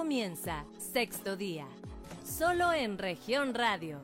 comienza Sexto Día, solo en región radio.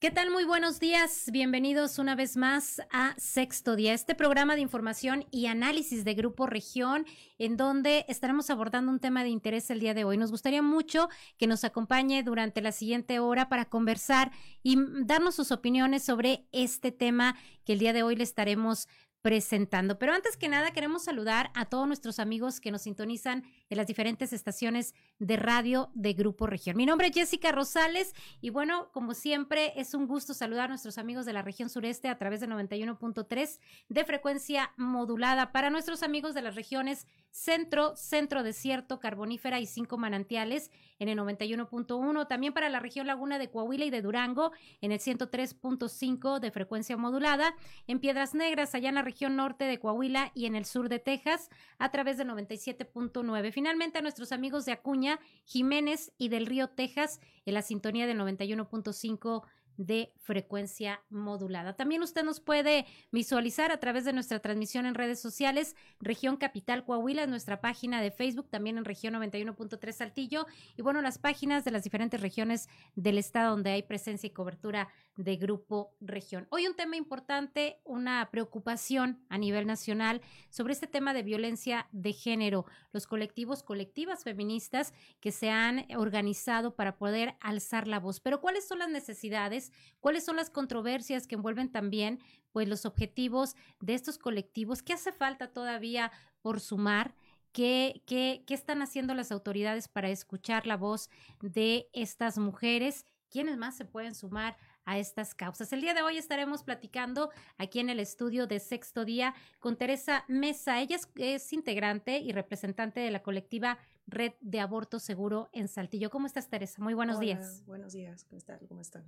¿Qué tal? Muy buenos días. Bienvenidos una vez más a Sexto Día, este programa de información y análisis de Grupo Región, en donde estaremos abordando un tema de interés el día de hoy. Nos gustaría mucho que nos acompañe durante la siguiente hora para conversar y darnos sus opiniones sobre este tema que el día de hoy le estaremos presentando. Pero antes que nada, queremos saludar a todos nuestros amigos que nos sintonizan en las diferentes estaciones de radio de Grupo Región. Mi nombre es Jessica Rosales y bueno, como siempre, es un gusto saludar a nuestros amigos de la región sureste a través de 91.3 de frecuencia modulada. Para nuestros amigos de las regiones centro, centro desierto, carbonífera y cinco manantiales en el 91.1. También para la región laguna de Coahuila y de Durango en el 103.5 de frecuencia modulada. En Piedras Negras, allá en la región norte de Coahuila y en el sur de Texas a través de 97.9. Finalmente a nuestros amigos de Acuña, Jiménez y del Río Texas en la sintonía de 91.5 de frecuencia modulada. También usted nos puede visualizar a través de nuestra transmisión en redes sociales, Región Capital Coahuila, nuestra página de Facebook, también en Región 91.3 Saltillo, y bueno, las páginas de las diferentes regiones del estado donde hay presencia y cobertura de Grupo Región. Hoy un tema importante, una preocupación a nivel nacional sobre este tema de violencia de género, los colectivos, colectivas feministas que se han organizado para poder alzar la voz. Pero ¿cuáles son las necesidades? ¿Cuáles son las controversias que envuelven también pues los objetivos de estos colectivos? ¿Qué hace falta todavía por sumar? ¿Qué, qué, qué están haciendo las autoridades para escuchar la voz de estas mujeres? ¿Quiénes más se pueden sumar a estas causas. El día de hoy estaremos platicando aquí en el estudio de Sexto Día con Teresa Mesa. Ella es, integrante y representante de la colectiva Red de Aborto Seguro en Saltillo. ¿Cómo estás, Teresa? Muy buenos días. Buenos días, ¿cómo están? ¿Cómo están?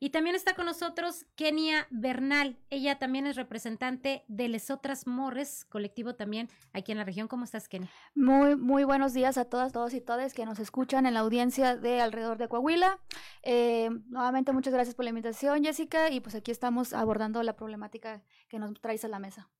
Y también está con nosotros Kenia Bernal. Ella también es representante de Lesotras Morres, colectivo también aquí en la región. ¿Cómo estás, Kenia? Muy, muy buenos días a todas, todos y todas que nos escuchan en la audiencia de alrededor de Coahuila. Eh, nuevamente, muchas gracias por la invitación, Jessica. Y pues aquí estamos abordando la problemática que nos traes a la mesa.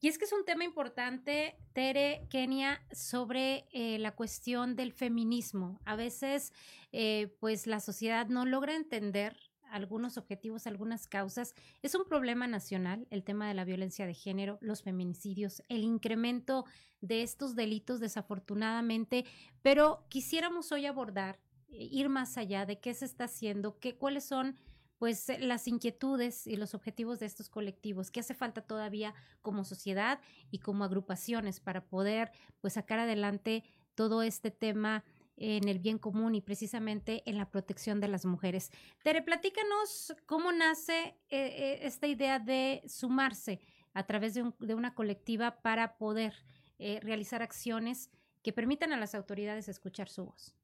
Y es que es un tema importante, Tere, Kenia, sobre eh, la cuestión del feminismo. A veces, eh, pues la sociedad no logra entender algunos objetivos, algunas causas. Es un problema nacional el tema de la violencia de género, los feminicidios, el incremento de estos delitos desafortunadamente, pero quisiéramos hoy abordar, eh, ir más allá de qué se está haciendo, qué, cuáles son pues las inquietudes y los objetivos de estos colectivos, qué hace falta todavía como sociedad y como agrupaciones para poder pues sacar adelante todo este tema en el bien común y precisamente en la protección de las mujeres. Tere, platícanos cómo nace eh, eh, esta idea de sumarse a través de, una colectiva para poder eh, realizar acciones que permitan a las autoridades escuchar su voz.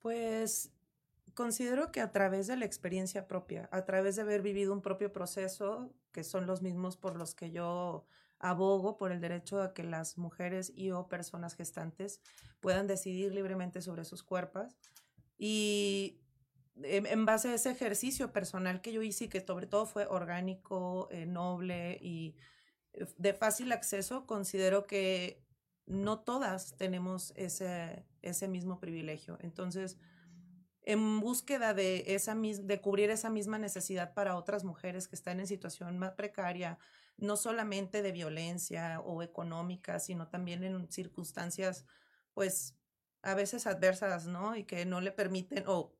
Pues considero que a través de la experiencia propia, a través de haber vivido un propio proceso, que son los mismos por los que yo abogo por el derecho a que las mujeres y o personas gestantes puedan decidir libremente sobre sus cuerpos. Y en, base a ese ejercicio personal que yo hice que sobre todo fue orgánico, eh, noble y eh, de fácil acceso, considero que no todas tenemos ese, ese mismo privilegio. Entonces, en búsqueda de, esa, de cubrir esa misma necesidad para otras mujeres que están en situación más precaria, no solamente de violencia o económica, sino también en circunstancias, pues, a veces adversas, ¿no? Y que no le permiten, o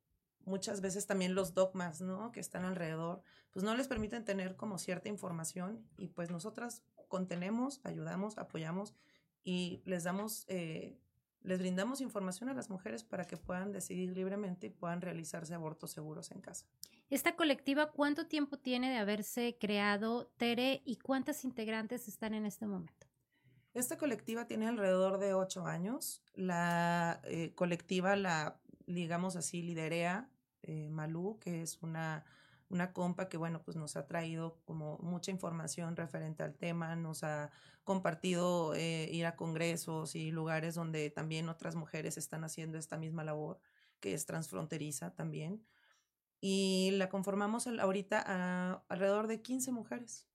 muchas veces también los dogmas, ¿no? Que están alrededor, pues no les permiten tener como cierta información y pues nosotras contenemos, ayudamos, apoyamos y les damos, eh, les brindamos información a las mujeres para que puedan decidir libremente y puedan realizarse abortos seguros en casa. Esta colectiva, ¿cuánto tiempo tiene de haberse creado, Tere, y cuántas integrantes están en este momento? Esta colectiva tiene alrededor de ocho años. La eh, colectiva la, digamos así, liderea eh, Malú, que es una, una compa que, bueno, pues nos ha traído como mucha información referente al tema, nos ha compartido eh, ir a congresos y lugares donde también otras mujeres están haciendo esta misma labor, que es transfronteriza también y la conformamos ahorita a alrededor de 15 mujeres.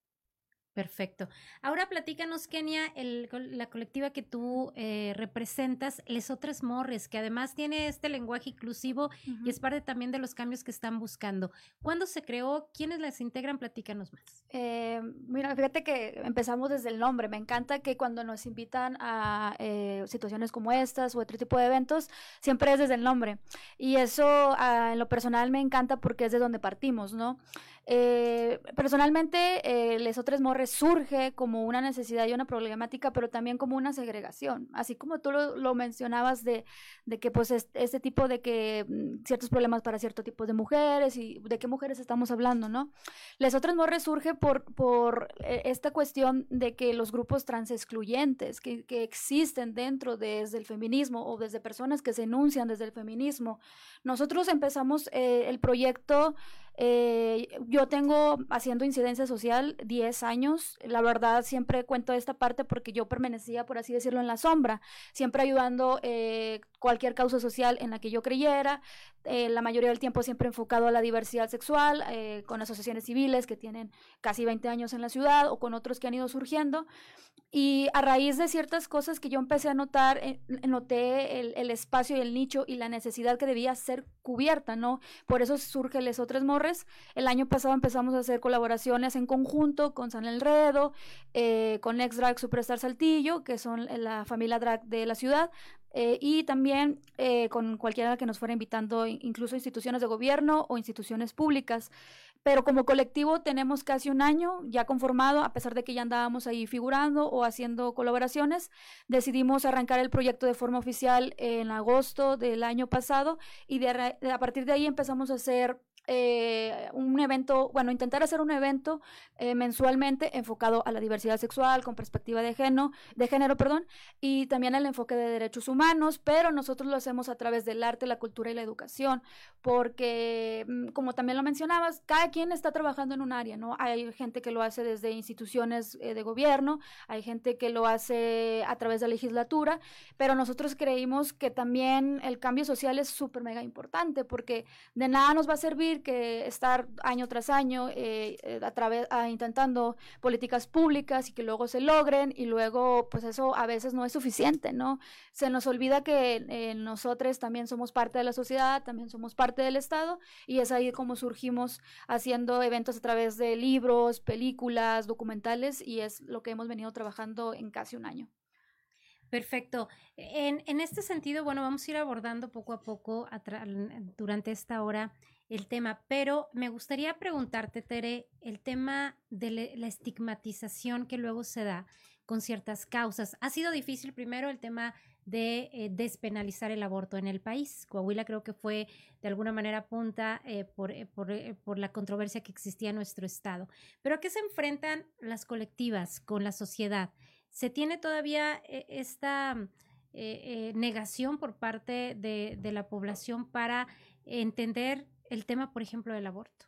Perfecto. Ahora platícanos, Kenia, el, la colectiva que tú eh, representas, Lesotres Morres, que además tiene este lenguaje inclusivo y es parte también de los cambios que están buscando. ¿Cuándo se creó? ¿Quiénes las integran? Platícanos más. Eh, mira, fíjate que empezamos desde el nombre. Me encanta que cuando nos invitan a eh, situaciones como estas o otro tipo de eventos, siempre es desde el nombre. Y eso ah, en lo personal me encanta porque es de donde partimos, ¿no? Eh, personalmente, eh, Les Morres surge como una necesidad y una problemática, pero también como una segregación. Así como tú lo, mencionabas de, de, que, pues, este tipo de que mm, ciertos problemas para cierto tipo de mujeres y de qué mujeres estamos hablando, ¿no? Les Morres surge por, por eh, esta cuestión de que los grupos trans excluyentes que, que existen dentro desde el feminismo o desde personas que se enuncian desde el feminismo, nosotros empezamos eh, el proyecto eh, yo tengo haciendo incidencia social 10 años. La verdad, siempre cuento esta parte porque yo permanecía, por así decirlo, en la sombra, siempre ayudando eh, cualquier causa social en la que yo creyera. Eh, la mayoría del tiempo siempre enfocado a la diversidad sexual, eh, con asociaciones civiles que tienen casi 20 años en la ciudad o con otros que han ido surgiendo. Y a raíz de ciertas cosas que yo empecé a notar, eh, noté el, el, espacio y el nicho y la necesidad que debía ser cubierta, ¿no? Por eso surge Les Otras Morres. El año pasado empezamos a hacer colaboraciones en conjunto con San Elredo, con Ex Drag Superstar Saltillo, que son la familia drag de la ciudad, eh, y también eh, con cualquiera que nos fuera invitando, incluso instituciones de gobierno o instituciones públicas. Pero como colectivo tenemos casi un año ya conformado, a pesar de que ya andábamos ahí figurando o haciendo colaboraciones. Decidimos arrancar el proyecto de forma oficial en agosto del año pasado y a partir de ahí empezamos a hacer eh, un evento, bueno, intentar hacer un evento eh, mensualmente enfocado a la diversidad sexual con perspectiva de género, de género, perdón, y también el enfoque de derechos humanos, pero nosotros lo hacemos a través del arte, la cultura y la educación, porque mm, como también lo mencionabas, cada quien está trabajando en un área, ¿no? Hay gente que lo hace desde instituciones eh, de gobierno, hay gente que lo hace a través de la legislatura, pero nosotros creímos que también el cambio social es súper mega importante, porque de nada nos va a servir que estar año tras año eh, eh, a través, intentando políticas públicas y que luego se logren y luego pues eso a veces no es suficiente, ¿no? Se nos olvida que eh, nosotros también somos parte de la sociedad, también somos parte del Estado y es ahí como surgimos haciendo eventos a través de libros, películas, documentales y es lo que hemos venido trabajando en casi un año. Perfecto. En, este sentido, bueno, vamos a ir abordando poco a poco durante esta hora el tema, pero me gustaría preguntarte, Tere, el tema de la estigmatización que luego se da con ciertas causas. Ha sido difícil primero el tema de eh, despenalizar el aborto en el país. Coahuila creo que fue de alguna manera punta eh, por, eh, por, la controversia que existía en nuestro estado. Pero ¿a qué se enfrentan las colectivas con la sociedad? ¿Se tiene todavía esta negación por parte de, de la población para entender el tema, por ejemplo, del aborto?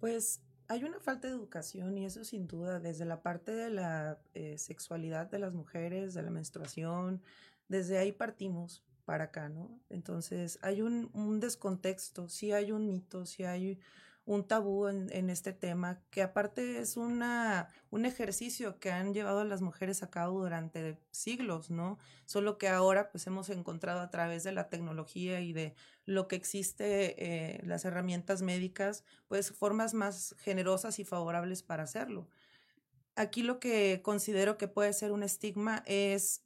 Pues hay una falta de educación y eso sin duda, desde la parte de la eh, sexualidad de las mujeres, de la menstruación, desde ahí partimos para acá, ¿no? Entonces hay un, un descontexto, sí hay un mito, sí hay un tabú en, este tema, que aparte es una, un ejercicio que han llevado las mujeres a cabo durante siglos, ¿no? Solo que ahora pues hemos encontrado a través de la tecnología y de lo que existe, eh, las herramientas médicas, pues formas más generosas y favorables para hacerlo. Aquí lo que considero que puede ser un estigma es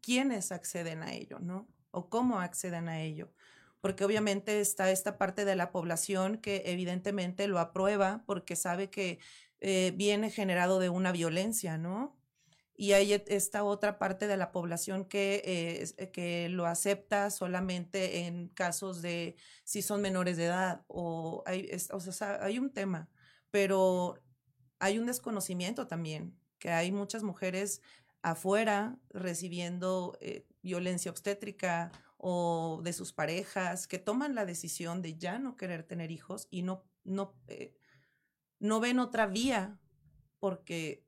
quiénes acceden a ello, ¿no? O cómo acceden a ello porque obviamente está esta parte de la población que evidentemente lo aprueba porque sabe que eh, viene generado de una violencia, ¿no? Y hay esta otra parte de la población que, eh, que lo acepta solamente en casos de si son menores de edad o hay, o sea, hay un tema, pero hay un desconocimiento también, que hay muchas mujeres afuera recibiendo eh, violencia obstétrica o de sus parejas que toman la decisión de ya no querer tener hijos y no, no, eh, no ven otra vía porque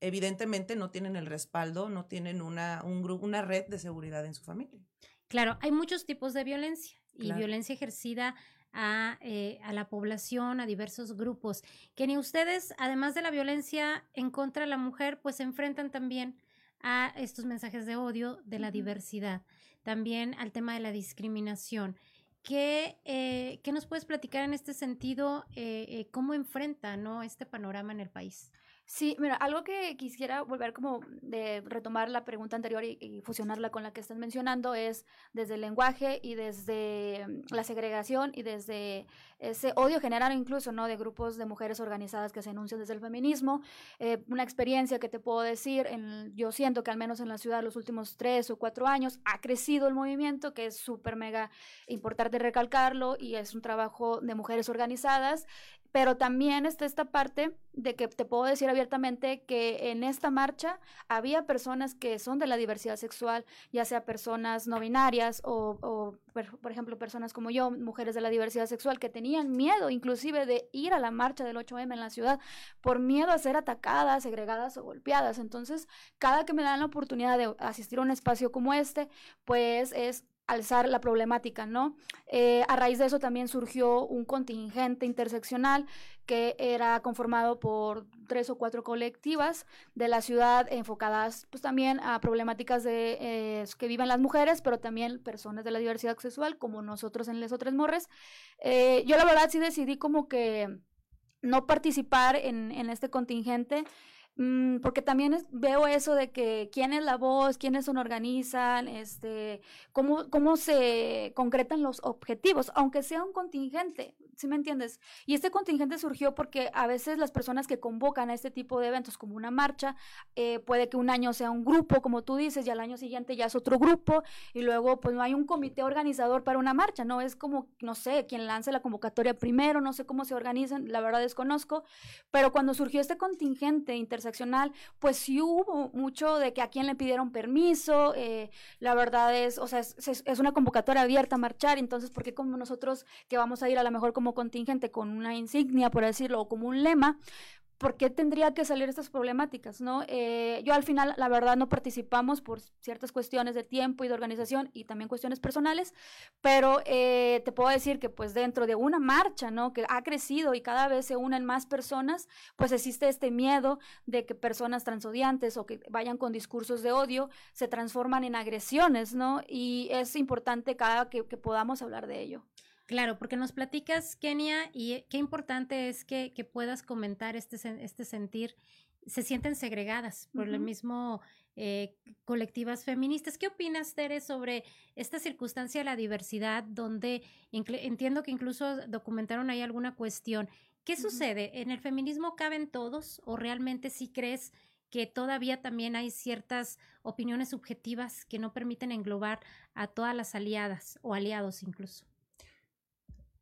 evidentemente no tienen el respaldo, no tienen una, un una red de seguridad en su familia. Claro, hay muchos tipos de violencia y violencia ejercida a, eh, a, la población, a diversos grupos. Que ni ustedes, además de la violencia en contra de la mujer, pues se enfrentan también a estos mensajes de odio de la diversidad, también al tema de la discriminación. ¿Qué, eh, ¿qué nos puedes platicar en este sentido? Eh, eh, ¿Cómo enfrenta ¿no? este panorama en el país? Sí, mira, algo que quisiera volver como de retomar la pregunta anterior y, fusionarla con la que estás mencionando es desde el lenguaje y desde mm, la segregación y desde ese odio general incluso, ¿no? De grupos de mujeres organizadas que se enuncian desde el feminismo. Eh, una experiencia que te puedo decir, en, yo siento que al menos en la ciudad los últimos tres o cuatro años ha crecido el movimiento, que es súper mega importante recalcarlo y es un trabajo de mujeres organizadas pero también está esta parte de que te puedo decir abiertamente que en esta marcha había personas que son de la diversidad sexual, ya sea personas no binarias o, por, ejemplo, personas como yo, mujeres de la diversidad sexual, que tenían miedo inclusive de ir a la marcha del 8M en la ciudad por miedo a ser atacadas, segregadas o golpeadas. Entonces, cada que me dan la oportunidad de asistir a un espacio como este, pues es alzar la problemática, ¿no? Eh, a raíz de eso también surgió un contingente interseccional que era conformado por tres o cuatro colectivas de la ciudad enfocadas pues también a problemáticas de eh, que viven las mujeres, pero también personas de la diversidad sexual, como nosotros en Les Otras Morres. Eh, yo la verdad sí decidí como que no participar en, en este contingente Mm, porque también veo eso de que quién es la voz, quiénes son organizan, este, cómo, cómo se concretan los objetivos, aunque sea un contingente. ¿Sí me entiendes? Y este contingente surgió porque a veces las personas que convocan a este tipo de eventos como una marcha, eh, puede que un año sea un grupo, como tú dices, y al año siguiente ya es otro grupo, y luego pues no hay un comité organizador para una marcha, ¿no? Es como, no sé, quien lance la convocatoria primero, no sé cómo se organizan, la verdad desconozco, pero cuando surgió este contingente interseccional, pues sí hubo mucho de que a quién le pidieron permiso, eh, la verdad es, o sea, es, es, una convocatoria abierta a marchar, entonces, ¿por qué como nosotros que vamos a ir a lo mejor como contingente con una insignia, por decirlo, o como un lema, ¿por qué tendría que salir estas problemáticas? ¿no? Eh, yo al final, la verdad, no participamos por ciertas cuestiones de tiempo y de organización y también cuestiones personales, pero eh, te puedo decir que pues dentro de una marcha, ¿no? Que ha crecido y cada vez se unen más personas, pues existe este miedo de que personas transodiantes o que vayan con discursos de odio se transforman en agresiones, ¿no? Y es importante cada que podamos hablar de ello. Claro, porque nos platicas, Kenia, y qué importante es que, puedas comentar este, este sentir. Se sienten segregadas por el mismo eh, colectivas feministas. ¿Qué opinas, Tere, sobre esta circunstancia de la diversidad, donde entiendo que incluso documentaron ahí alguna cuestión? ¿Qué sucede? ¿En el feminismo caben todos o realmente sí crees que todavía también hay ciertas opiniones subjetivas que no permiten englobar a todas las aliadas o aliados incluso?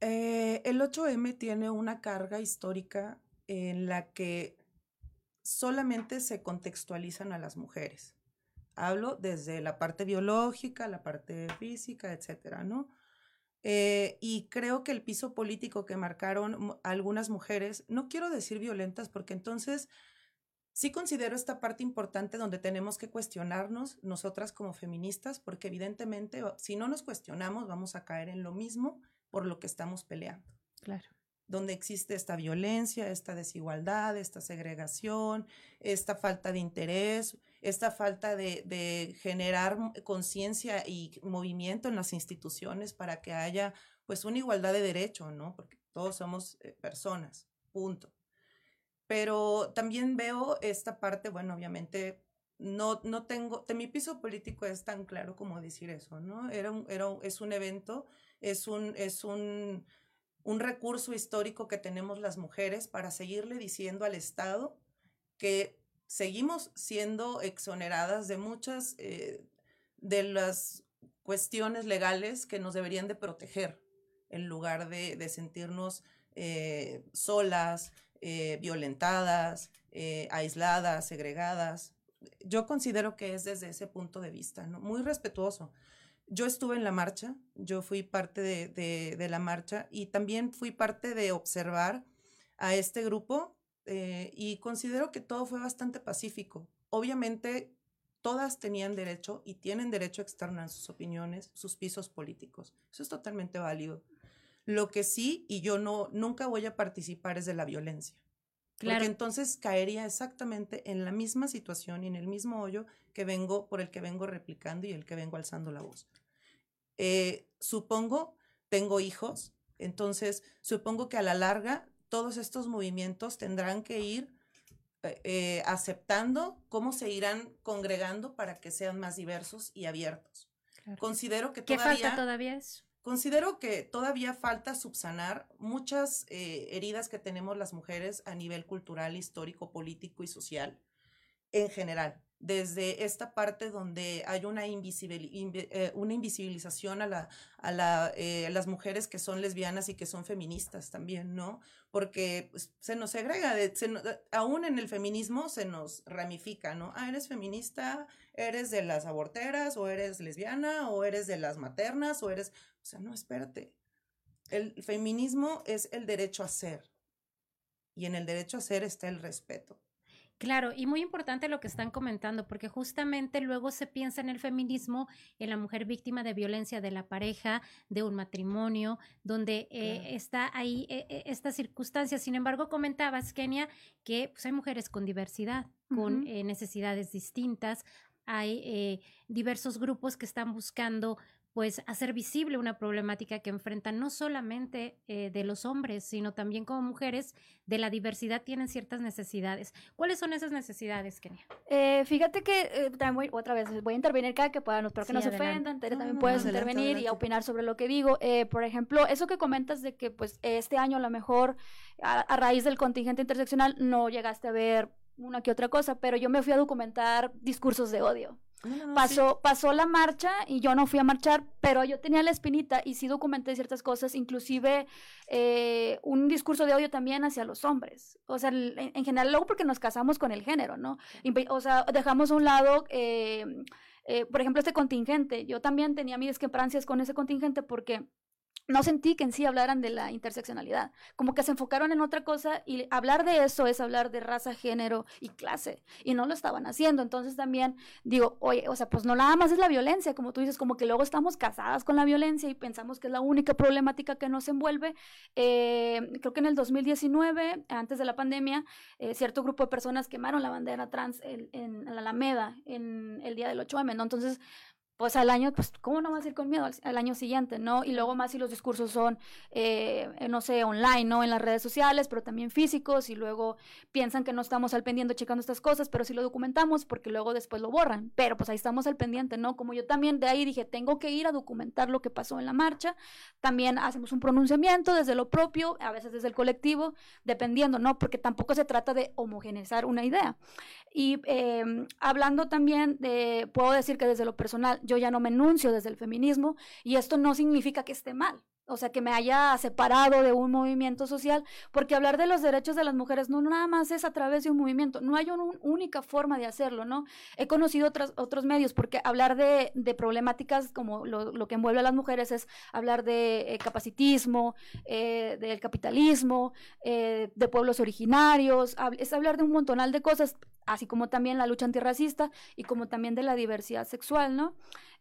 Eh, el 8M tiene una carga histórica en la que solamente se contextualizan a las mujeres. Hablo desde la parte biológica, la parte física, etcétera, ¿no? Eh, y creo que el piso político que marcaron algunas mujeres, no quiero decir violentas, porque entonces sí considero esta parte importante donde tenemos que cuestionarnos nosotras como feministas, porque evidentemente si no nos cuestionamos vamos a caer en lo mismo por lo que estamos peleando. Claro. Donde existe esta violencia, esta desigualdad, esta segregación, esta falta de interés, esta falta de, generar conciencia y movimiento en las instituciones para que haya pues una igualdad de derecho, ¿no? Porque todos somos eh, personas, punto. Pero también veo esta parte, bueno, obviamente no, no tengo, de mi piso político es tan claro como decir eso, ¿no? Era era es un evento es un, es un, un recurso histórico que tenemos las mujeres para seguirle diciendo al Estado que seguimos siendo exoneradas de muchas eh, de las cuestiones legales que nos deberían de proteger en lugar de, sentirnos eh, solas, eh, violentadas, aisladas, segregadas. Yo considero que es desde ese punto de vista, muy respetuoso. Yo estuve en la marcha, yo fui parte de, la marcha y también fui parte de observar a este grupo eh, y considero que todo fue bastante pacífico. Obviamente, todas tenían derecho y tienen derecho a externar sus opiniones, sus pisos políticos. Eso es totalmente válido. Lo que sí, y yo no, nunca voy a participar es de la violencia. Claro. Porque entonces caería exactamente en la misma situación y en el mismo hoyo que vengo, por el que vengo replicando y el que vengo alzando la voz. Eh, supongo, tengo hijos, entonces supongo que a la larga todos estos movimientos tendrán que ir eh, eh, aceptando cómo se irán congregando para que sean más diversos y abiertos. Claro. Considero que ¿Qué todavía... falta todavía eso? Considero que todavía falta subsanar muchas eh, heridas que tenemos las mujeres a nivel cultural, histórico, político y social en general. Desde esta parte donde hay una, eh, invisibilización a, eh, las mujeres que son lesbianas y que son feministas también, ¿no? Porque pues, se nos segrega, aún en el feminismo se nos ramifica, ¿no? Ah, eres feminista, eres de las aborteras, o eres lesbiana, o eres de las maternas, o eres o sea, no, espérate. El feminismo es el derecho a ser. Y en el derecho a ser está el respeto. Claro, y muy importante lo que están comentando, porque justamente luego se piensa en el feminismo, en la mujer víctima de violencia de la pareja, de un matrimonio, donde eh, claro. está ahí eh, esta circunstancia. Sin embargo, comentabas, Kenia, que pues, hay mujeres con diversidad, uh -huh. con eh, necesidades distintas, hay eh, diversos grupos que están buscando pues hacer visible una problemática que enfrentan no solamente eh, de los hombres, sino también como mujeres de la diversidad tienen ciertas necesidades. ¿Cuáles son esas necesidades, Kenia? Eh, fíjate que eh, también voy, otra vez voy a intervenir cada que pueda, no espero que sí, no se ofendan, Tere, también no, puedes no, intervenir adelante, adelante. y opinar sobre lo que digo. Eh, por ejemplo, eso que comentas de que pues este año a lo mejor a, a raíz del contingente interseccional no llegaste a ver una que otra cosa, pero yo me fui a documentar discursos de odio. No, no, pasó, sí. pasó la marcha y yo no fui a marchar, pero yo tenía la espinita y sí documenté ciertas cosas, inclusive eh, un discurso de odio también hacia los hombres. O sea, en, en, general, luego porque nos casamos con el género, ¿no? O sea, dejamos a un lado, eh, eh, por ejemplo, este contingente. Yo también tenía mis discrepancias con ese contingente porque no sentí que en sí hablaran de la interseccionalidad, como que se enfocaron en otra cosa y hablar de eso es hablar de raza, género y clase, y no lo estaban haciendo, entonces también digo, oye, o sea, pues no nada más es la violencia, como tú dices, como que luego estamos casadas con la violencia y pensamos que es la única problemática que nos envuelve, eh, creo que en el 2019, antes de la pandemia, eh, cierto grupo de personas quemaron la bandera trans en, la Alameda en el día del 8M, ¿no? Entonces, pues al año, pues, ¿cómo no vas a ir con miedo al, año siguiente, no? Y luego más si los discursos son, eh, no sé, online, ¿no? En las redes sociales, pero también físicos, y luego piensan que no estamos al pendiente checando estas cosas, pero sí lo documentamos porque luego después lo borran, pero pues ahí estamos al pendiente, ¿no? Como yo también de ahí dije, tengo que ir a documentar lo que pasó en la marcha, también hacemos un pronunciamiento desde lo propio, a veces desde el colectivo, dependiendo, ¿no? Porque tampoco se trata de homogeneizar una idea. Y eh, hablando también de, puedo decir que desde lo personal, yo ya no me enuncio desde el feminismo y esto no significa que esté mal. O sea, que me haya separado de un movimiento social, porque hablar de los derechos de las mujeres no nada más es a través de un movimiento, no hay una un, única forma de hacerlo, ¿no? He conocido otros, otros medios, porque hablar de, de problemáticas como lo, lo, que envuelve a las mujeres es hablar de eh, capacitismo, eh, del capitalismo, eh, de pueblos originarios, es hablar de un montonal de cosas, así como también la lucha antirracista y como también de la diversidad sexual, ¿no?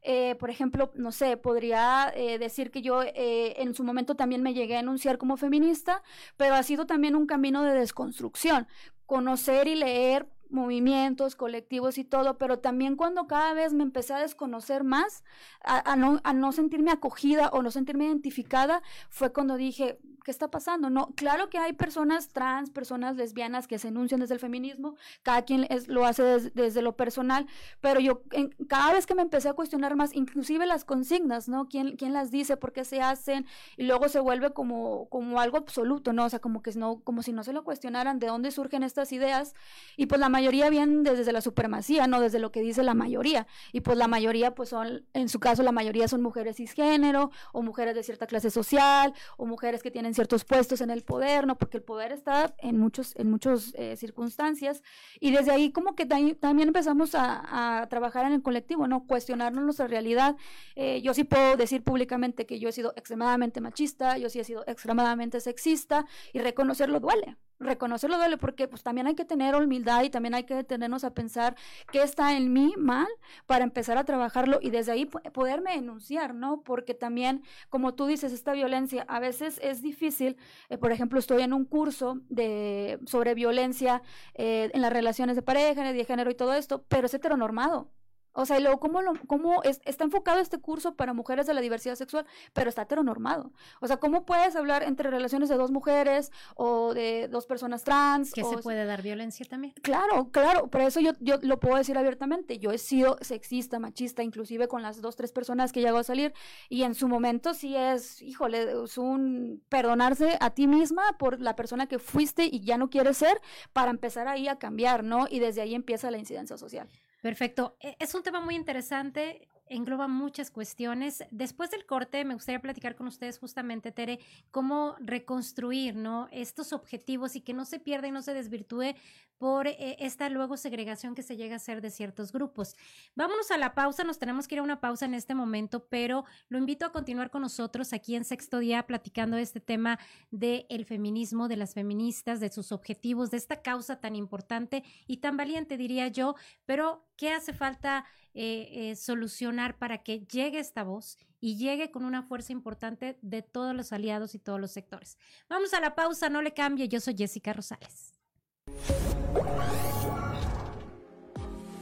Eh, por ejemplo, no sé, podría eh, decir que yo eh, en su momento también me llegué a enunciar como feminista, pero ha sido también un camino de desconstrucción, conocer y leer movimientos, colectivos y todo, pero también cuando cada vez me empecé a desconocer más, a, no, a no sentirme acogida o no sentirme identificada, fue cuando dije, ¿qué está pasando? No, claro que hay personas trans, personas lesbianas que se enuncian desde el feminismo, cada quien es, lo hace des, desde lo personal, pero yo en, cada vez que me empecé a cuestionar más, inclusive las consignas, ¿no? ¿Quién, quién las dice? ¿Por qué se hacen? Y luego se vuelve como, como algo absoluto, ¿no? O sea, como que no, como si no se lo cuestionaran de dónde surgen estas ideas, y pues la mayoría vienen desde la supremacía, ¿no? Desde lo que dice la mayoría, y pues la mayoría, pues son, en su caso, la mayoría son mujeres cisgénero, o mujeres de cierta clase social, o mujeres que tienen ciertos puestos en el poder, ¿no? Porque el poder está en muchos, en muchas eh, circunstancias. Y desde ahí como que también empezamos a, a, trabajar en el colectivo, ¿no? Cuestionarnos nuestra realidad. Eh, yo sí puedo decir públicamente que yo he sido extremadamente machista, yo sí he sido extremadamente sexista y reconocerlo duele. Reconocerlo duele porque pues también hay que tener humildad y también hay que detenernos a pensar qué está en mí mal para empezar a trabajarlo y desde ahí poderme enunciar, ¿no? Porque también, como tú dices, esta violencia a veces es difícil. Eh, por ejemplo, estoy en un curso de, sobre violencia eh, en las relaciones de pareja, de género y todo esto, pero es heteronormado. O sea, y luego, ¿cómo, lo, cómo está enfocado este curso para mujeres de la diversidad sexual, pero está heteronormado? O sea, ¿cómo puedes hablar entre relaciones de dos mujeres o de dos personas trans? Que se puede dar violencia también. Claro, claro, por eso yo, yo lo puedo decir abiertamente. Yo he sido sexista, machista, inclusive con las dos, tres personas que llego a salir, y en su momento sí es, híjole, es un perdonarse a ti misma por la persona que fuiste y ya no quieres ser para empezar ahí a cambiar, ¿no? Y desde ahí empieza la incidencia social. Perfecto. E, es un tema muy interesante engloba muchas cuestiones. Después del corte, me gustaría platicar con ustedes justamente, Tere, cómo reconstruir ¿no? estos objetivos y que no se pierda y no se desvirtúe por eh, esta luego segregación que se llega a hacer de ciertos grupos. Vámonos a la pausa, nos tenemos que ir a una pausa en este momento, pero lo invito a continuar con nosotros aquí en Sexto Día platicando este tema del el feminismo, de las feministas, de sus objetivos, de esta causa tan importante y tan valiente, diría yo, pero ¿qué hace falta? Eh, eh, solucionar para que llegue esta voz y llegue con una fuerza importante de todos los aliados y todos los sectores. Vamos a la pausa, no le cambie, yo soy Jessica Rosales.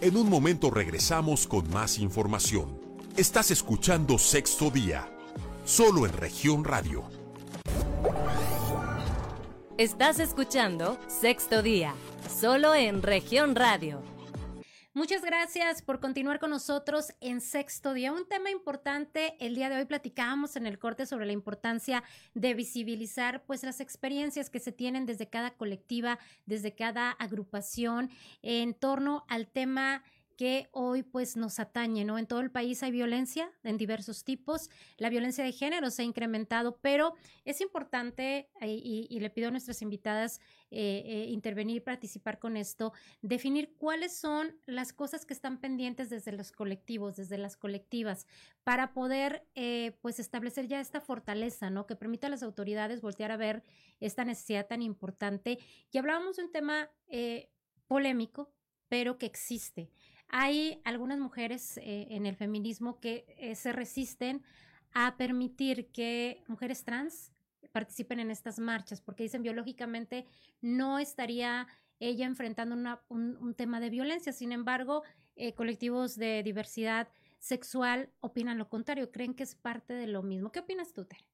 En un momento regresamos con más información. Estás escuchando Sexto Día, solo en región radio. Estás escuchando Sexto Día, solo en región radio. Muchas gracias por continuar con nosotros en sexto día. Un tema importante, el día de hoy platicábamos en el corte sobre la importancia de visibilizar pues las experiencias que se tienen desde cada colectiva, desde cada agrupación en torno al tema que hoy pues nos atañe, ¿no? En todo el país hay violencia en diversos tipos, la violencia de género se ha incrementado, pero es importante, eh, y, le pido a nuestras invitadas eh, eh, intervenir, participar con esto, definir cuáles son las cosas que están pendientes desde los colectivos, desde las colectivas, para poder pues establecer ya esta fortaleza, ¿no? Que permita a las autoridades voltear a ver esta necesidad tan importante. Y hablábamos de un tema polémico, pero que existe. Hay algunas mujeres eh, en el feminismo que eh, se resisten a permitir que mujeres trans participen en estas marchas, porque dicen biológicamente no estaría ella enfrentando un, tema de violencia. Sin embargo, eh, colectivos de diversidad sexual opinan lo contrario, creen que es parte de lo mismo. ¿Qué opinas tú, Tere?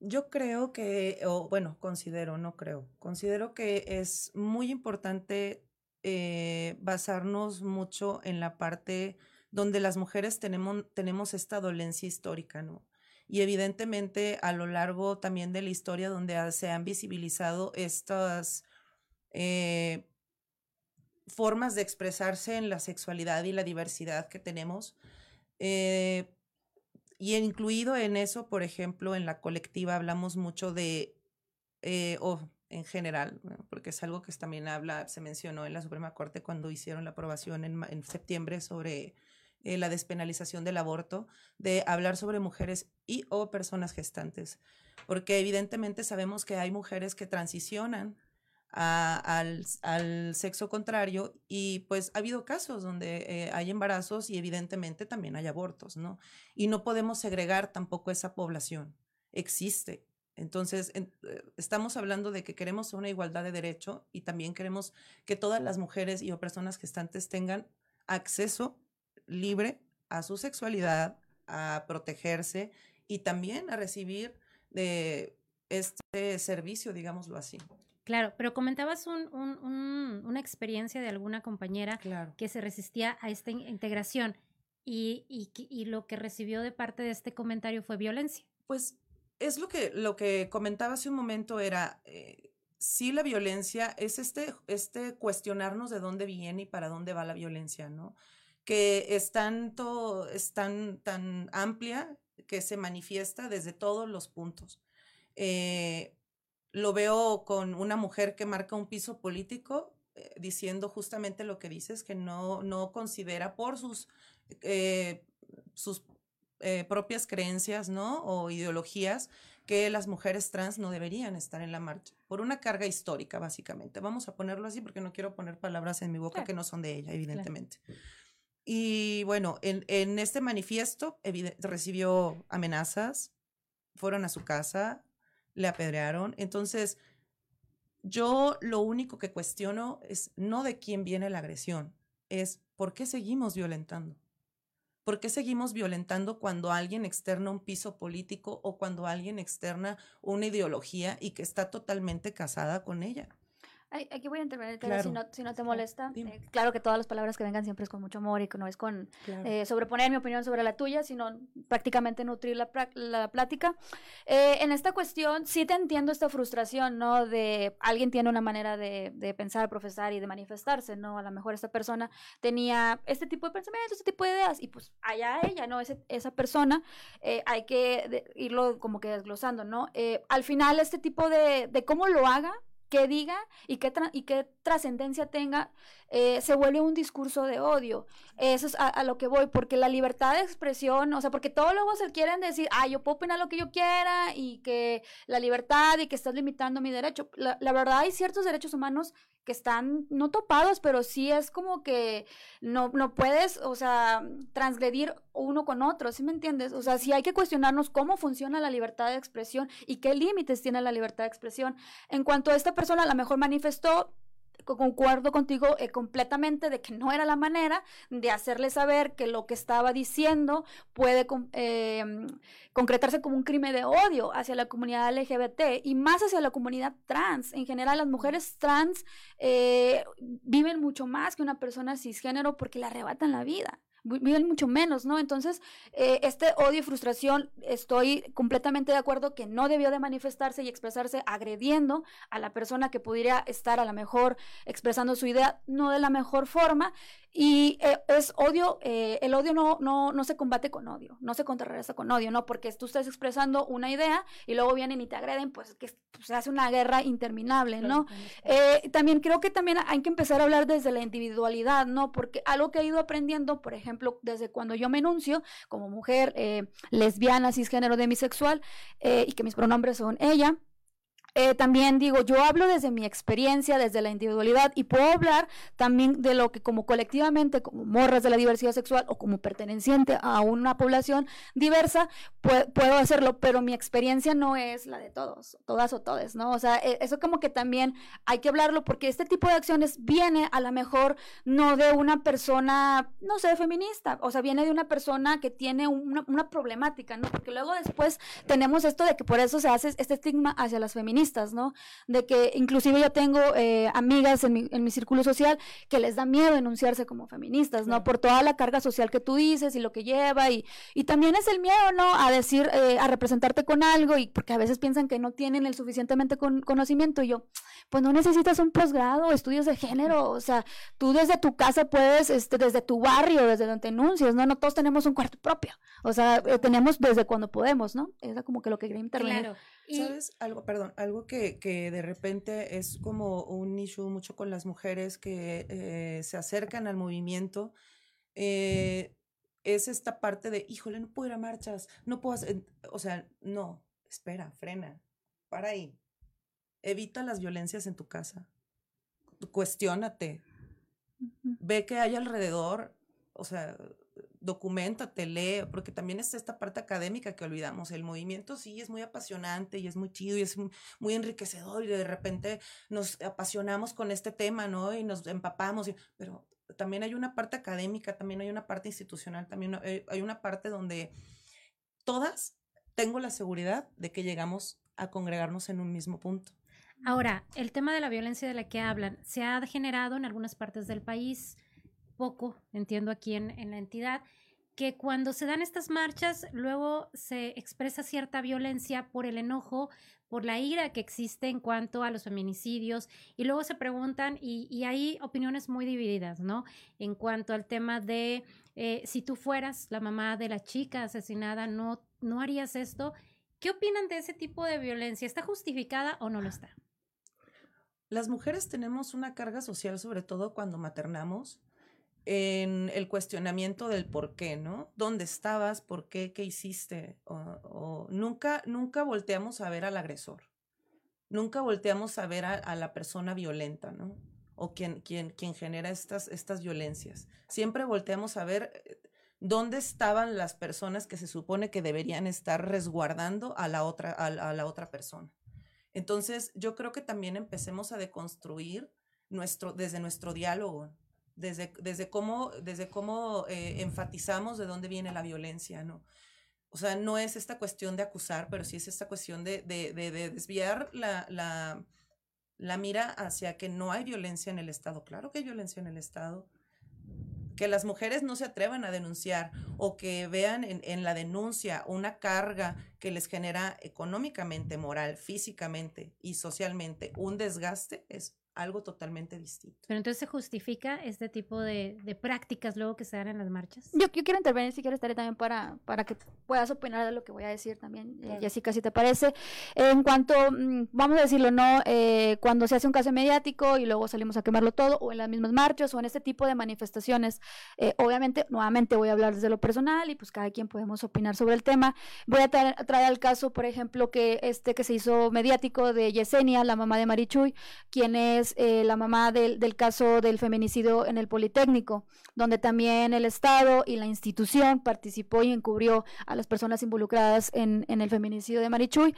Yo creo que, o bueno, considero, no creo, considero que es muy importante eh, basarnos mucho en la parte donde las mujeres tenemos, tenemos esta dolencia histórica, ¿no? Y evidentemente a lo largo también de la historia donde se han visibilizado estas eh, formas de expresarse en la sexualidad y la diversidad que tenemos. Eh, y incluido en eso, por ejemplo, en la colectiva hablamos mucho de, en general, porque es algo que también habla, se mencionó en la Suprema Corte cuando hicieron la aprobación en, septiembre sobre eh, la despenalización del aborto, de hablar sobre mujeres y o personas gestantes, porque evidentemente sabemos que hay mujeres que transicionan al, sexo contrario y pues ha habido casos donde eh, hay embarazos y evidentemente también hay abortos, ¿no? Y no podemos segregar tampoco esa población, existe entonces, eh, estamos hablando de que queremos una igualdad de derecho y también queremos que todas las mujeres y o personas gestantes tengan acceso libre a su sexualidad, a protegerse y también a recibir de este servicio, digámoslo así. Claro, pero comentabas una experiencia de alguna compañera que se resistía a esta integración y, y lo que recibió de parte de este comentario fue violencia. Pues es lo que, lo que comentaba hace un momento, era, eh, sí la violencia es este, este cuestionarnos de dónde viene y para dónde va la violencia, ¿no? Que es tanto, es tan, tan amplia que se manifiesta desde todos los puntos. Eh, lo veo con una mujer que marca un piso político, eh, diciendo justamente lo que dices, que no, no considera por sus, sus eh, propias creencias, ¿no? O ideologías que las mujeres trans no deberían estar en la marcha, por una carga histórica, básicamente. Vamos a ponerlo así porque no quiero poner palabras en mi boca que no son de ella, evidentemente. Y bueno, en, en este manifiesto recibió amenazas, fueron a su casa, le apedrearon. Entonces, yo lo único que cuestiono es no de quién viene la agresión, es por qué seguimos violentando. ¿Por qué seguimos violentando cuando alguien externa un piso político o cuando alguien externa una ideología y que está totalmente casada con ella? Aquí voy a intervenir, si, no, si no te molesta. Eh, claro que todas las palabras que vengan siempre es con mucho amor y que no es con eh, sobreponer mi opinión sobre la tuya, sino prácticamente nutrir la, la plática. Eh, en esta cuestión, sí te entiendo esta frustración, ¿no? De alguien tiene una manera de, de, pensar, profesar y de manifestarse, ¿no? A lo mejor esta persona tenía este tipo de pensamientos, este tipo de ideas, y pues allá ella, ¿no? Ese, esa persona, hay que irlo como que desglosando, ¿no? al final, este tipo de, de cómo lo haga, que diga y qué, y qué trascendencia tenga, eh, se vuelve un discurso de odio. Eso es a, lo que voy, porque la libertad de expresión, o sea, porque todos luego se quieren decir, ah, yo puedo opinar lo que yo quiera y que la libertad y que estás limitando mi derecho. La, la verdad, hay ciertos derechos humanos que están no topados, pero sí es como que no, no puedes, o sea, transgredir uno con otro, ¿sí me entiendes? O sea, sí hay que cuestionarnos cómo funciona la libertad de expresión y qué límites tiene la libertad de expresión. En cuanto a esta persona, a lo mejor manifestó concuerdo contigo eh, completamente de que no era la manera de hacerle saber que lo que estaba diciendo puede eh, concretarse como un crimen de odio hacia la comunidad LGBT y más hacia la comunidad trans. En general, las mujeres trans eh, viven mucho más que una persona cisgénero porque le arrebatan la vida viven mucho menos, ¿no? Entonces, eh, este odio y frustración, estoy completamente de acuerdo que no debió de manifestarse y expresarse agrediendo a la persona que pudiera estar a lo mejor expresando su idea no de la mejor forma. Y eh, es odio, eh, el odio no, no, no se combate con odio, no se contrarresta con odio, ¿no? Porque tú estás expresando una idea y luego vienen y te agreden, pues que pues, se hace una guerra interminable, ¿no? También creo que también hay que empezar a hablar desde la individualidad, ¿no? Porque algo que he ido aprendiendo, por ejemplo, desde cuando yo me enuncio como mujer lesbiana, cisgénero, demisexual, y que mis pronombres son ella, eh, también digo, yo hablo desde mi experiencia, desde la individualidad y puedo hablar también de lo que como colectivamente, como morras de la diversidad sexual o como perteneciente a una población diversa, puedo hacerlo, pero mi experiencia no es la de todos, todas o todes, ¿no? O sea, e, eso como que también hay que hablarlo porque este tipo de acciones viene a lo mejor no de una persona, no sé, feminista, o sea, viene de una persona que tiene una, una problemática, ¿no? Porque luego después tenemos esto de que por eso se hace este estigma hacia las feministas ¿no? De que inclusive yo tengo eh, amigas en mi, en mi, círculo social que les da miedo enunciarse como feministas, ¿no? Por toda la carga social que tú dices y lo que lleva y, y también es el miedo, ¿no? A decir, eh, a representarte con algo y porque a veces piensan que no tienen el suficientemente con, conocimiento y yo, pues no necesitas un posgrado, estudios de género, o sea, tú desde tu casa puedes, este, desde tu barrio, desde donde te enuncias, ¿no? No todos tenemos un cuarto propio, o sea, eh, tenemos desde cuando podemos, ¿no? Es como que lo que quería intervenir. Claro. ¿Sabes? Algo, perdón, algo que, que, de repente es como un issue mucho con las mujeres que eh, se acercan al movimiento. Eh, es esta parte de, híjole, no puedo ir a marchas, no puedo hacer, o sea, no, espera, frena, para ahí. Evita las violencias en tu casa. Cuestiónate. Ve que hay alrededor, o sea, documentate, lee, porque también es esta parte académica que olvidamos. El movimiento sí es muy apasionante y es muy chido y es muy enriquecedor y de repente nos apasionamos con este tema, ¿no? Y nos empapamos, pero también hay una parte académica, también hay una parte institucional, también hay una parte donde todas tengo la seguridad de que llegamos a congregarnos en un mismo punto. Ahora, el tema de la violencia de la que hablan se ha generado en algunas partes del país poco, entiendo aquí en, en la entidad, que cuando se dan estas marchas, luego se expresa cierta violencia por el enojo, por la ira que existe en cuanto a los feminicidios, y luego se preguntan, y, hay opiniones muy divididas, ¿no? En cuanto al tema de eh, si tú fueras la mamá de la chica asesinada, ¿no, ¿no harías esto? ¿Qué opinan de ese tipo de violencia? ¿Está justificada o no lo está? Las mujeres tenemos una carga social, sobre todo cuando maternamos, en el cuestionamiento del por qué, ¿no? ¿Dónde estabas? ¿Por qué? ¿Qué hiciste? O, nunca, nunca volteamos a ver al agresor. Nunca volteamos a ver a, la persona violenta, ¿no? O quien, quien, quien genera estas, estas violencias. Siempre volteamos a ver eh, dónde estaban las personas que se supone que deberían estar resguardando a la otra, a la otra persona. Entonces, yo creo que también empecemos a deconstruir nuestro, desde nuestro diálogo, desde, desde cómo, desde cómo eh, enfatizamos de dónde viene la violencia, ¿no? O sea, no es esta cuestión de acusar, pero sí es esta cuestión de, de, de, desviar la, la, la, mira hacia que no hay violencia en el Estado. Claro que hay violencia en el Estado. Que las mujeres no se atrevan a denunciar o que vean en, en la denuncia una carga que les genera económicamente, moral, físicamente y socialmente un desgaste, es algo totalmente distinto. Pero entonces se justifica este tipo de, de prácticas luego que se dan en las marchas. Yo, yo, quiero intervenir, si quieres, estaré también para, para que puedas opinar de lo que voy a decir también, eh, Jessica, si te parece. en cuanto, mm, vamos a decirlo, ¿no? Eh, cuando se hace un caso mediático y luego salimos a quemarlo todo, o en las mismas marchas, o en este tipo de manifestaciones, eh, obviamente, nuevamente voy a hablar desde lo personal y pues cada quien podemos opinar sobre el tema. Voy a traer, traer al caso, por ejemplo, que este que se hizo mediático de Yesenia, la mamá de Marichuy, quien es eh, la mamá del, caso del feminicidio en el Politécnico, donde también el Estado y la institución participó y encubrió a las personas involucradas en el feminicidio de Marichuy.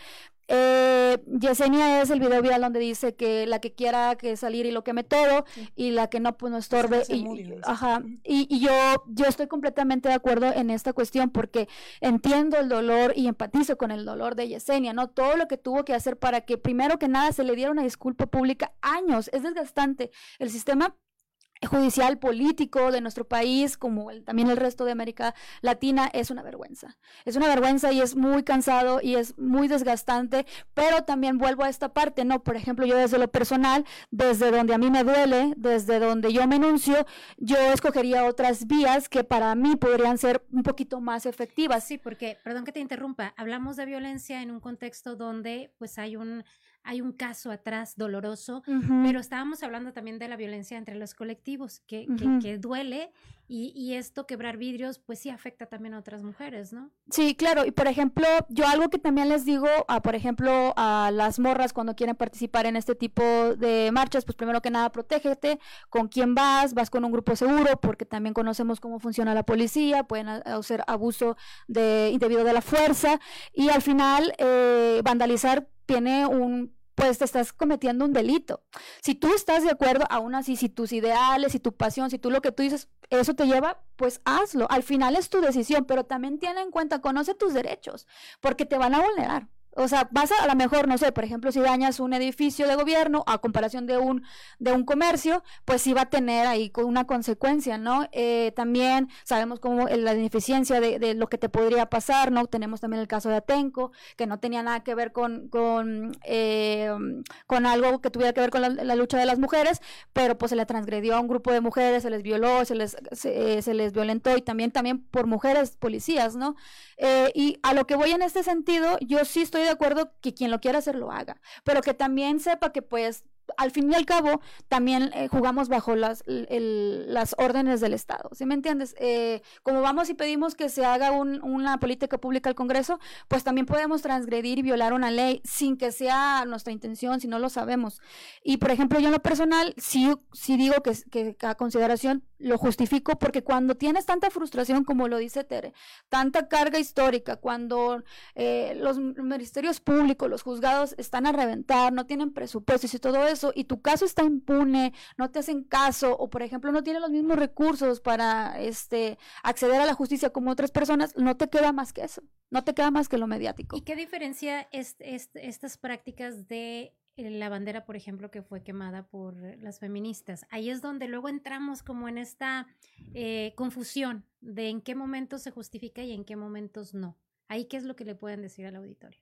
Eh, Yesenia es el video viral donde dice que la que quiera que salir y lo queme todo y la que no pues no estorbe y, ajá y, y, yo yo estoy completamente de acuerdo en esta cuestión porque entiendo el dolor y empatizo con el dolor de Yesenia no todo lo que tuvo que hacer para que primero que nada se le diera una disculpa pública años es desgastante. El sistema judicial político de nuestro país, como también el resto de América Latina, es una vergüenza. Es una vergüenza y es muy cansado y es muy desgastante, pero también vuelvo a esta parte, ¿no? Por ejemplo, yo desde lo personal, desde donde a mí me duele, desde donde yo me enuncio, yo escogería otras vías que para mí podrían ser un poquito más efectivas. Sí, porque, perdón que te interrumpa, hablamos de violencia en un contexto donde pues hay un hay un caso atrás doloroso, pero estábamos hablando también de la violencia entre los colectivos, que, que, duele y, y, esto, quebrar vidrios, pues sí afecta también a otras mujeres, ¿no? Sí, claro, y por ejemplo, yo algo que también les digo, a, por ejemplo, a las morras cuando quieren participar en este tipo de marchas, pues primero que nada, protégete, con quién vas, vas con un grupo seguro, porque también conocemos cómo funciona la policía, pueden hacer abuso de, indebido de la fuerza, y al final eh, vandalizar tiene un pues te estás cometiendo un delito. Si tú estás de acuerdo, aún así, si tus ideales, si tu pasión, si tú lo que tú dices, eso te lleva, pues hazlo. Al final es tu decisión, pero también tiene en cuenta, conoce tus derechos, porque te van a vulnerar. O sea, vas a, a lo mejor, no sé, por ejemplo, si dañas un edificio de gobierno a comparación de un, de un comercio, pues sí va a tener ahí una consecuencia, ¿no? Eh, también sabemos cómo la ineficiencia de, de, lo que te podría pasar, ¿no? Tenemos también el caso de Atenco, que no tenía nada que ver con, con, eh, con algo que tuviera que ver con la, lucha de las mujeres, pero pues se le transgredió a un grupo de mujeres, se les violó, se les, se, eh, se les violentó y también, también por mujeres policías, ¿no? Eh, y a lo que voy en este sentido, yo sí estoy de acuerdo que quien lo quiera hacer lo haga, pero que también sepa que pues al fin y al cabo, también eh, jugamos bajo las, las órdenes del Estado, ¿sí me entiendes? Eh, como vamos y pedimos que se haga una política pública al Congreso, pues también podemos transgredir y violar una ley sin que sea nuestra intención, si no lo sabemos. Y, por ejemplo, yo en lo personal, sí, sí digo que, que a consideración lo justifico porque cuando tienes tanta frustración, como lo dice Tere, tanta carga histórica, cuando eh, los ministerios públicos, los juzgados están a reventar, no tienen presupuestos y todo eso, y tu caso está impune, no te hacen caso o por ejemplo no tienen los mismos recursos para este acceder a la justicia como otras personas, no te queda más que eso, no te queda más que lo mediático. ¿Y qué diferencia es, estas prácticas de la bandera, por ejemplo, que fue quemada por las feministas? Ahí es donde luego entramos como en esta eh, confusión de en qué momentos se justifica y en qué momentos no. Ahí qué es lo que le pueden decir al auditorio.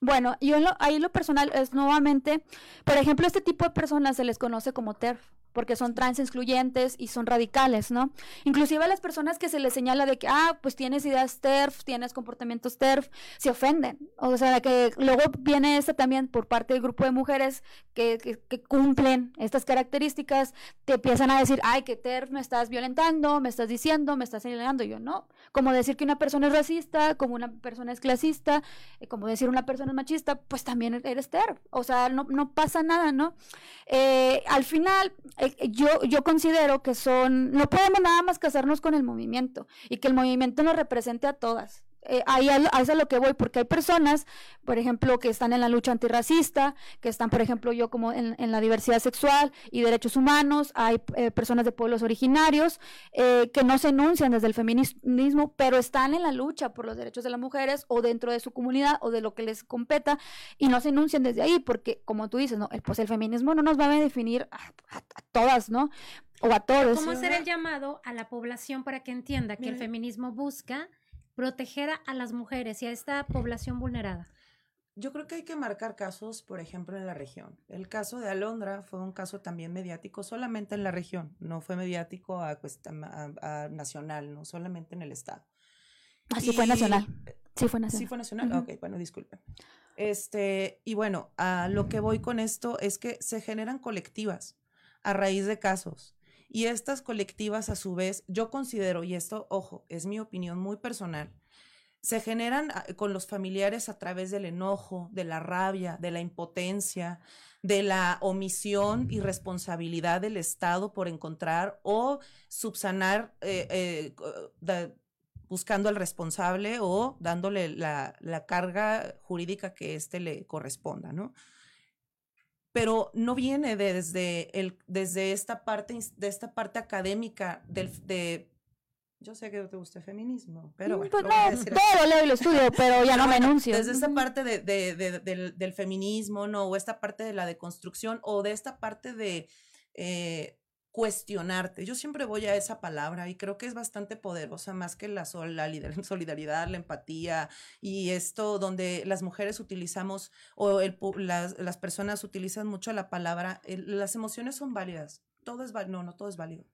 Bueno, yo lo, ahí lo personal es nuevamente, por ejemplo, este tipo de personas se les conoce como TERF. Porque son trans excluyentes y son radicales, ¿no? Inclusive a las personas que se les señala de que, ah, pues tienes ideas TERF, tienes comportamientos TERF, se ofenden. O sea, que luego viene esta también por parte del grupo de mujeres que, que, cumplen estas características, te empiezan a decir, ay, que TERF me estás violentando, me estás diciendo, me estás señalando. Yo no. Como decir que una persona es racista, como una persona es clasista, eh, como decir una persona es machista, pues también eres TERF. O sea, no, no pasa nada, ¿no? Eh, al final, eh, yo, yo considero que son, no podemos nada más casarnos con el movimiento y que el movimiento nos represente a todas. Eh, ahí a, eso es lo que voy, porque hay personas, por ejemplo, que están en la lucha antirracista, que están, por ejemplo, yo como en, la diversidad sexual y derechos humanos, hay eh, personas de pueblos originarios eh, que no se enuncian desde el feminismo, pero están en la lucha por los derechos de las mujeres o dentro de su comunidad o de lo que les competa y no se enuncian desde ahí, porque como tú dices, no, el, pues el feminismo no nos va a definir a, todas, ¿no? O a todos. ¿Cómo hacer el llamado a la población para que entienda que el feminismo busca proteger a las mujeres y a esta población vulnerada? Yo creo que hay que marcar casos, por ejemplo, en la región. El caso de Alondra fue un caso también mediático solamente en la región, no fue mediático a, pues, nacional, no solamente en el estado. Ah, sí fue nacional. Sí fue nacional. Sí fue nacional. Ok, bueno, disculpen. Este, y bueno, a lo que voy con esto es que se generan colectivas a raíz de casos. Y estas colectivas, a su vez, yo considero, y esto, ojo, es mi opinión muy personal, se generan ah, con los familiares a través del enojo, de la rabia, de la impotencia, de la omisión y responsabilidad del Estado por encontrar o subsanar, eh, eh, buscando al responsable o dándole la, la carga jurídica que éste le corresponda, ¿no? Pero no viene desde, el, desde esta parte, de esta parte académica del, de, yo sé que te gusta el feminismo, pero bueno. Pues no, todo leo y lo estudio, pero ya no me enuncio. Desde esta parte de, del, del, feminismo, ¿no? O esta parte de la deconstrucción, o de esta parte de eh, cuestionarte. Yo siempre voy a esa palabra y creo que es bastante poderosa, más que la, solidaridad, la empatía y esto donde las mujeres utilizamos o las, las, personas utilizan mucho la palabra, las emociones son válidas. Todo es válido. No, no todo es válido.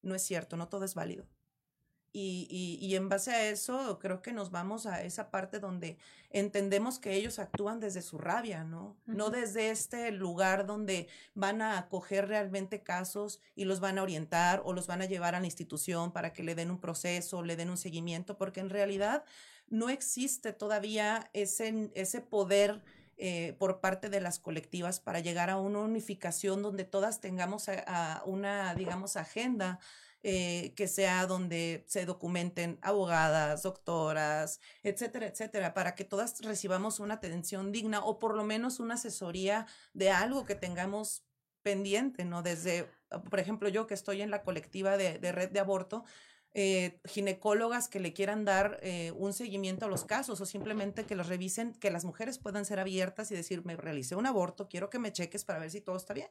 No es cierto, no todo es válido. Y, y, en base a eso creo que nos vamos a esa parte donde entendemos que ellos actúan desde su rabia, ¿no? No desde este lugar donde van a acoger realmente casos y los van a orientar o los van a llevar a la institución para que le den un proceso, le den un seguimiento, porque en realidad no existe todavía ese, ese poder. Eh, por parte de las colectivas para llegar a una unificación donde todas tengamos a una, digamos, agenda eh, que sea donde se documenten abogadas, doctoras, etcétera, etcétera, para que todas recibamos una atención digna o por lo menos una asesoría de algo que tengamos pendiente, ¿no? Desde, por ejemplo, yo que estoy en la colectiva de, red de aborto, eh, ginecólogas que le quieran dar eh, un seguimiento a los casos o simplemente que los revisen, que las mujeres puedan ser abiertas y decir, me realicé un aborto, quiero que me cheques para ver si todo está bien.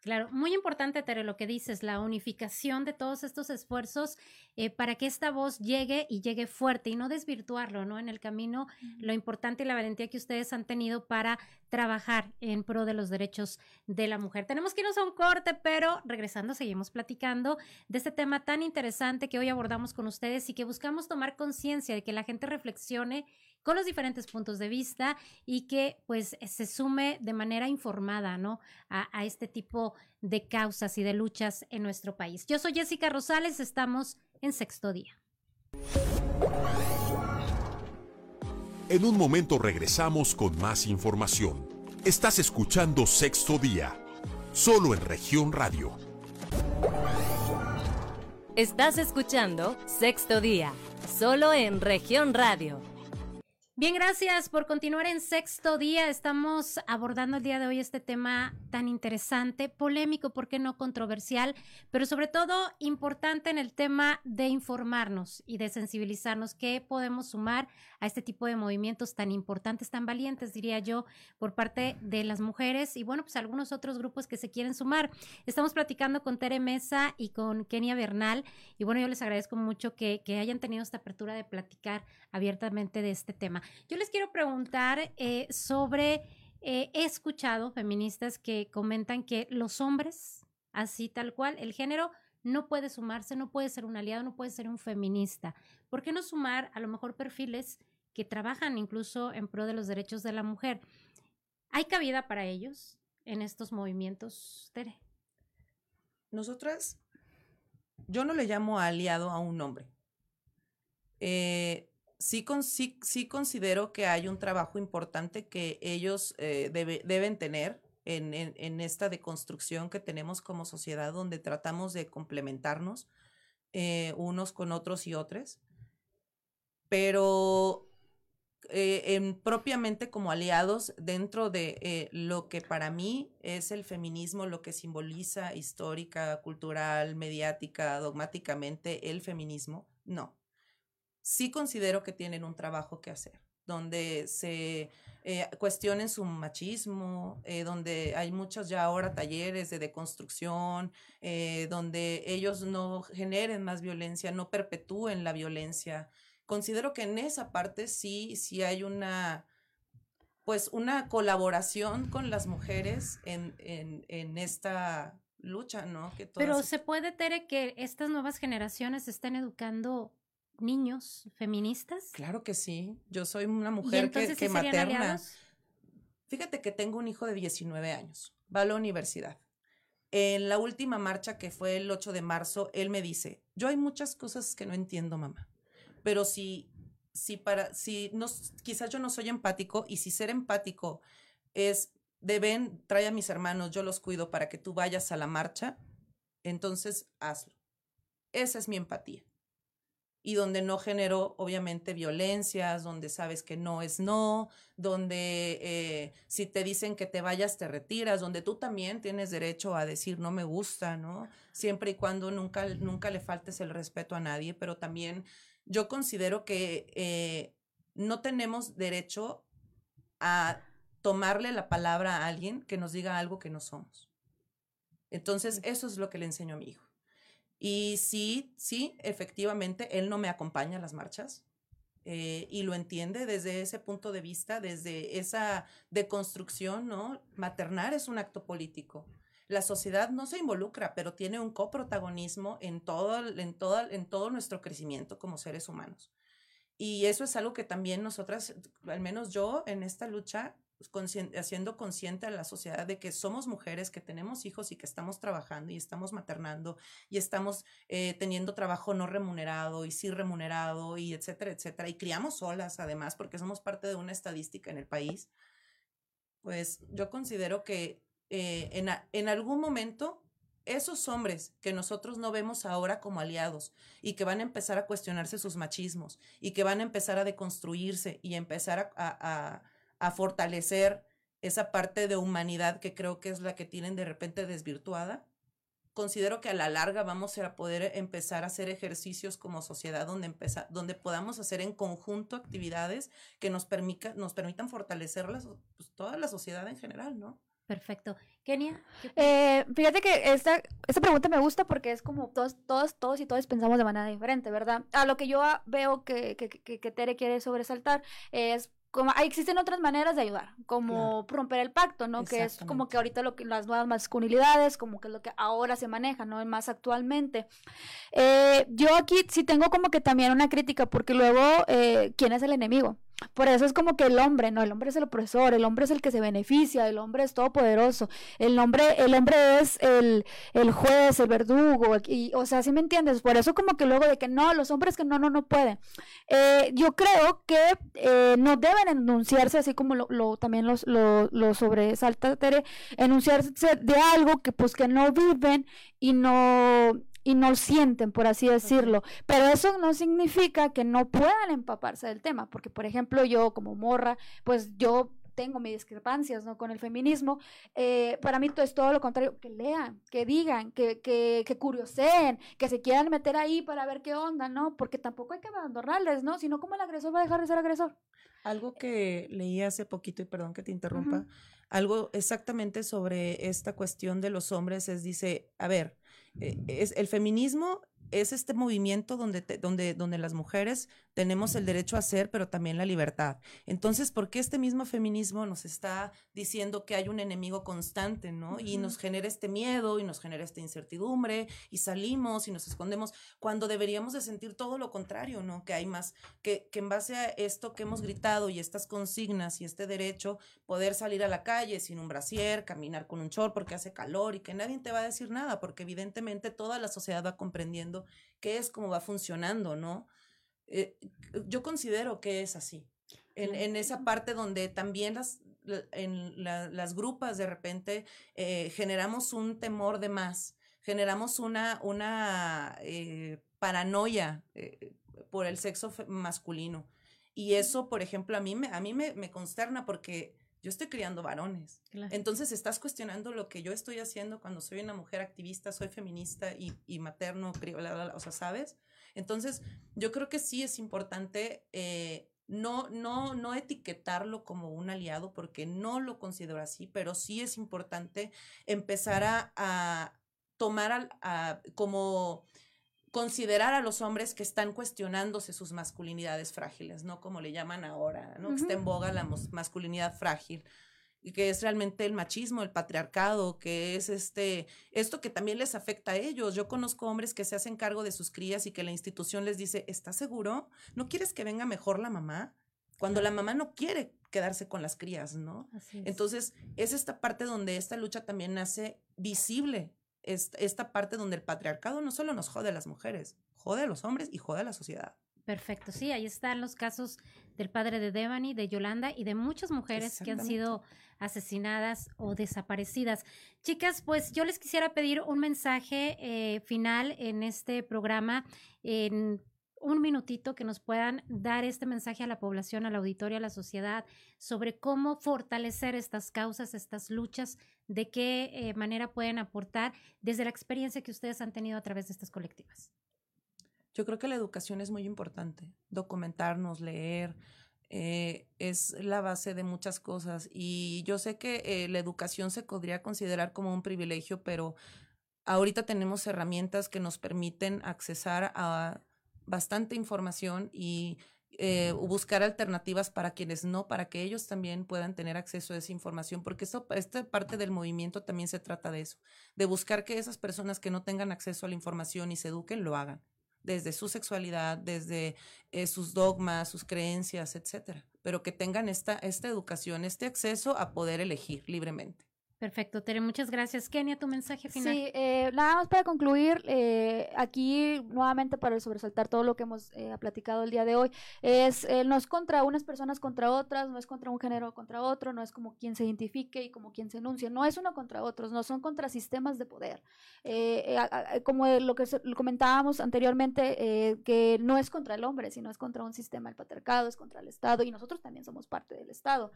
Claro, muy importante, Tere, lo que dices, la unificación de todos estos esfuerzos eh, para que esta voz llegue y llegue fuerte y no desvirtuarlo, ¿no? En el camino, lo importante y la valentía que ustedes han tenido para trabajar en pro de los derechos de la mujer. Tenemos que irnos a un corte, pero regresando seguimos platicando de este tema tan interesante que hoy abordamos con ustedes y que buscamos tomar conciencia de que la gente reflexione con los diferentes puntos de vista y que pues se sume de manera informada, ¿no? A, a este tipo de causas y de luchas en nuestro país. Yo soy Jessica Rosales, estamos en sexto día. En un momento regresamos con más información. Estás escuchando Sexto Día, solo en región radio. Estás escuchando Sexto Día, solo en región radio. Bien, gracias por continuar en sexto día. Estamos abordando el día de hoy este tema tan interesante, polémico, ¿por qué no controversial? Pero sobre todo importante en el tema de informarnos y de sensibilizarnos. ¿Qué podemos sumar a este tipo de movimientos tan importantes, tan valientes, diría yo, por parte de las mujeres y bueno, pues algunos otros grupos que se quieren sumar? Estamos platicando con Tere Mesa y con Kenia Bernal y bueno, yo les agradezco mucho que, que hayan tenido esta apertura de platicar abiertamente de este tema. Yo les quiero preguntar eh, sobre, eh, he escuchado feministas que comentan que los hombres así tal cual. El género no puede sumarse, no puede ser un aliado, no puede ser un feminista. ¿Por qué no sumar a lo mejor perfiles que trabajan incluso en pro de los derechos de la mujer? ¿Hay cabida para ellos en estos movimientos, Tere? Nosotras, yo no le llamo aliado a un hombre. Eh, sí, considero que hay un trabajo importante que ellos eh, deben tener en, esta deconstrucción que tenemos como sociedad, donde tratamos de complementarnos eh, unos con otros y otros, pero en, propiamente como aliados dentro de lo que para mí es el feminismo, lo que simboliza histórica, cultural, mediática, dogmáticamente el feminismo, no sí considero que tienen un trabajo que hacer, donde se eh, cuestionen su machismo, eh, donde hay muchos ya ahora talleres de deconstrucción, eh, donde ellos no generen más violencia, no perpetúen la violencia. Considero que en esa parte sí, sí hay una, pues una colaboración con las mujeres en, en, en esta lucha, ¿no? Que Pero se puede, Tere, que estas nuevas generaciones estén educando niños feministas? Claro que sí. Yo soy una mujer que, que materna. Fíjate que tengo un hijo de 19 años. Va a la universidad. En la última marcha que fue el 8 de marzo, él me dice, yo hay muchas cosas que no entiendo, mamá, pero si, si para, si no, quizás yo no soy empático y si ser empático es de ven, trae a mis hermanos, yo los cuido para que tú vayas a la marcha, entonces hazlo. Esa es mi empatía y donde no generó obviamente violencias, donde sabes que no es no, donde eh, si te dicen que te vayas te retiras, donde tú también tienes derecho a decir no me gusta, ¿no? Siempre y cuando nunca, nunca le faltes el respeto a nadie, pero también yo considero que eh, no tenemos derecho a tomarle la palabra a alguien que nos diga algo que no somos. Entonces, eso es lo que le enseño a mi hijo. Y sí, sí, efectivamente, él no me acompaña a las marchas. Eh, y lo entiende desde ese punto de vista, desde esa deconstrucción, ¿no? Maternar es un acto político. La sociedad no se involucra, pero tiene un coprotagonismo en todo, en, todo, en todo nuestro crecimiento como seres humanos. Y eso es algo que también nosotras, al menos yo en esta lucha, haciendo consciente a la sociedad de que somos mujeres, que tenemos hijos y que estamos trabajando y estamos maternando y estamos eh, teniendo trabajo no remunerado y sí remunerado y etcétera, etcétera. Y criamos solas además porque somos parte de una estadística en el país. Pues yo considero que eh, en, en algún momento esos hombres que nosotros no vemos ahora como aliados y que van a empezar a cuestionarse sus machismos y que van a empezar a deconstruirse y empezar a a fortalecer esa parte de humanidad que creo que es la que tienen de repente desvirtuada. Considero que a la larga vamos a poder empezar a hacer ejercicios como sociedad donde, donde podamos hacer en conjunto actividades que nos, permita, nos permitan fortalecer pues, toda la sociedad en general, ¿no? Perfecto. Kenia. Eh, fíjate que esta, esta pregunta me gusta porque es como todos, todos, todos y todos pensamos de manera diferente, ¿verdad? A lo que yo veo que, que, que, que Tere quiere sobresaltar es como existen otras maneras de ayudar, como romper el pacto, ¿no? Que es como que ahorita lo que las nuevas masculinidades, como que es lo que ahora se maneja, ¿no? Más actualmente. Eh, yo aquí sí tengo como que también una crítica, porque luego, eh, ¿quién es el enemigo? Por eso es como que el hombre, no, el hombre es el opresor, el hombre es el que se beneficia, el hombre es todopoderoso, el hombre, el hombre es el, el juez, el verdugo, y, o sea, ¿sí me entiendes? Por eso como que luego de que no, los hombres que no, no, no pueden. Eh, yo creo que eh, no deben enunciarse, así como lo, lo también los, lo, lo sobresalta Tere, enunciarse de algo que pues que no viven y no y no sienten, por así decirlo. Pero eso no significa que no puedan empaparse del tema, porque por ejemplo yo como morra, pues yo tengo mis discrepancias ¿no? con el feminismo, eh, para mí es todo lo contrario, que lean, que digan, que, que, que curioseen, que se quieran meter ahí para ver qué onda, ¿no? Porque tampoco hay que abandonarles, ¿no? Sino como el agresor va a dejar de ser agresor. Algo que leí hace poquito, y perdón que te interrumpa, algo exactamente sobre esta cuestión de los hombres es, dice, a ver, es, el feminismo es este movimiento donde, donde, donde las mujeres tenemos el derecho a ser, pero también la libertad. Entonces, ¿por qué este mismo feminismo nos está diciendo que hay un enemigo constante, ¿no? Y nos genera este miedo y nos genera esta incertidumbre y salimos y nos escondemos cuando deberíamos de sentir todo lo contrario, ¿no? Que hay más, que, que en base a esto que hemos gritado y estas consignas y este derecho, poder salir a la calle sin un brasier, caminar con un short porque hace calor y que nadie te va a decir nada, porque evidentemente toda la sociedad va comprendiendo qué es cómo va funcionando, ¿no? Eh, yo considero que es así. En, esa parte donde también las, en las grupas de repente eh, generamos un temor de más, generamos una, una eh, paranoia por el sexo masculino. Y eso, por ejemplo, a mí me, a mí me, me consterna porque yo estoy criando varones. Entonces estás cuestionando lo que yo estoy haciendo cuando soy una mujer activista, soy feminista y, y materno, o sea, ¿sabes? Entonces, yo creo que sí es importante eh, no, no, no etiquetarlo como un aliado, porque no lo considero así, pero sí es importante empezar a, a tomar a, como considerar a los hombres que están cuestionándose sus masculinidades frágiles, ¿no? Como le llaman ahora, ¿no? Que está en boga la masculinidad frágil y que es realmente el machismo, el patriarcado, que es este, esto que también les afecta a ellos. Yo conozco hombres que se hacen cargo de sus crías y que la institución les dice, ¿estás seguro? ¿No quieres que venga mejor la mamá? Cuando la mamá no quiere quedarse con las crías, ¿no? Entonces, es esta parte donde esta lucha también hace visible esta parte donde el patriarcado no solo nos jode a las mujeres, jode a los hombres y jode a la sociedad. Perfecto, sí, ahí están los casos del padre de Devani, de Yolanda y de muchas mujeres que han sido asesinadas o desaparecidas. Chicas, pues yo les quisiera pedir un mensaje eh, final en este programa, en un minutito que nos puedan dar este mensaje a la población, al auditorio, a la sociedad, sobre cómo fortalecer estas causas, estas luchas, de qué eh, manera pueden aportar desde la experiencia que ustedes han tenido a través de estas colectivas. Yo creo que la educación es muy importante, documentarnos, leer, eh, es la base de muchas cosas y yo sé que eh, la educación se podría considerar como un privilegio, pero ahorita tenemos herramientas que nos permiten accesar a bastante información y eh, buscar alternativas para quienes no, para que ellos también puedan tener acceso a esa información, porque eso, esta parte del movimiento también se trata de eso, de buscar que esas personas que no tengan acceso a la información y se eduquen, lo hagan, desde su sexualidad, desde eh, sus dogmas, sus creencias, etcétera, pero que tengan esta, esta educación, este acceso a poder elegir libremente. Perfecto, Tere, muchas gracias. Kenia, tu mensaje final. Sí, eh, nada más para concluir, eh, aquí nuevamente para sobresaltar todo lo que hemos eh, platicado el día de hoy, es no es contra unas personas contra otras, no es contra un género contra otro, no es como quien se identifique y como quien se enuncie, no es uno contra otros, no son contra sistemas de poder. como lo que comentábamos anteriormente, que no es contra el hombre, sino es contra un sistema, el patriarcado, es contra el Estado y nosotros también somos parte del Estado.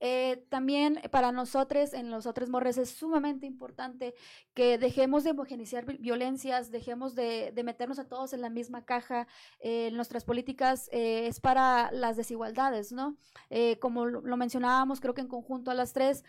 Eh, también para nosotros en los otros morres es sumamente importante que dejemos de homogenizar violencias, dejemos de, meternos a todos en la misma caja. Eh, nuestras políticas eh, es para las desigualdades, ¿no? como lo, mencionábamos, creo que en conjunto a las tres,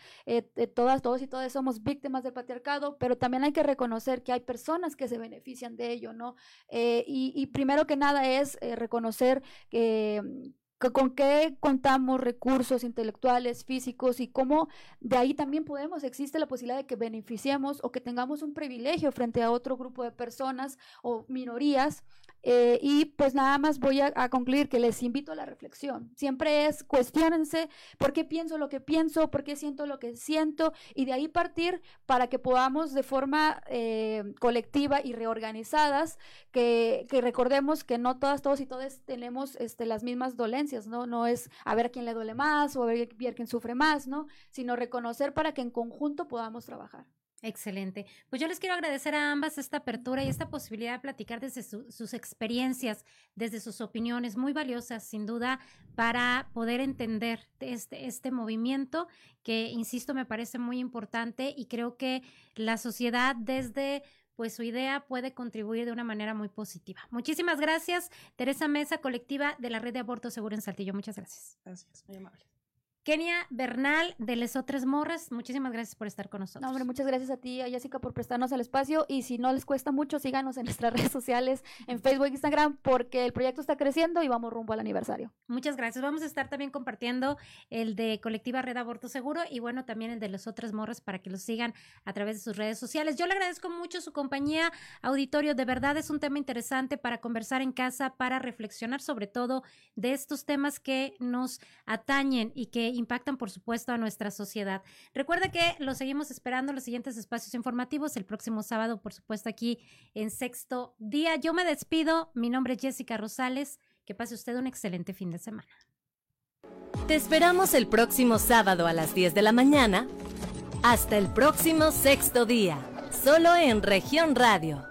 todas, todos y todas somos víctimas del patriarcado, pero también hay que reconocer que hay personas que se benefician de ello, ¿no? Y, primero que nada es reconocer que con qué contamos recursos intelectuales, físicos y cómo de ahí también podemos, existe la posibilidad de que beneficiemos o que tengamos un privilegio frente a otro grupo de personas o minorías eh, y pues nada más voy a, concluir que les invito a la reflexión. Siempre es cuestionense por qué pienso lo que pienso, por qué siento lo que siento y de ahí partir para que podamos de forma eh, colectiva y reorganizadas que, que, recordemos que no todas, todos y todas tenemos este, las mismas dolencias, ¿no? No es a ver a quién le duele más o a ver, quién sufre más, ¿no? Sino reconocer para que en conjunto podamos trabajar. Excelente. Pues yo les quiero agradecer a ambas esta apertura y esta posibilidad de platicar desde sus experiencias, desde sus opiniones, muy valiosas, sin duda, para poder entender este, este movimiento que, insisto, me parece muy importante y creo que la sociedad desde pues su idea puede contribuir de una manera muy positiva. Muchísimas gracias, Teresa Mesa, colectiva de la Red de Aborto Seguro en Saltillo. Muchas gracias. Gracias, muy amable. Kenia Bernal de Lesotres Morras, muchísimas gracias por estar con nosotros. No, hombre, muchas gracias a ti, a Jessica, por prestarnos el espacio. Y si no les cuesta mucho, síganos en nuestras redes sociales, en Facebook e Instagram, porque el proyecto está creciendo y vamos rumbo al aniversario. Muchas gracias. Vamos a estar también compartiendo el de Colectiva Red Aborto Seguro y bueno, también el de Lesotres Morras para que los sigan a través de sus redes sociales. Yo le agradezco mucho su compañía, auditorio. De verdad es un tema interesante para conversar en casa, para reflexionar sobre todo de estos temas que nos atañen y que impactan, por supuesto, a nuestra sociedad. Recuerda que lo seguimos esperando en los siguientes espacios informativos el próximo sábado, por supuesto, aquí en sexto día. Yo me despido. Mi nombre es Jessica Rosales. Que pase usted un excelente fin de semana. Te esperamos el próximo sábado a las 10 de la mañana. Hasta el próximo sexto día, solo en región radio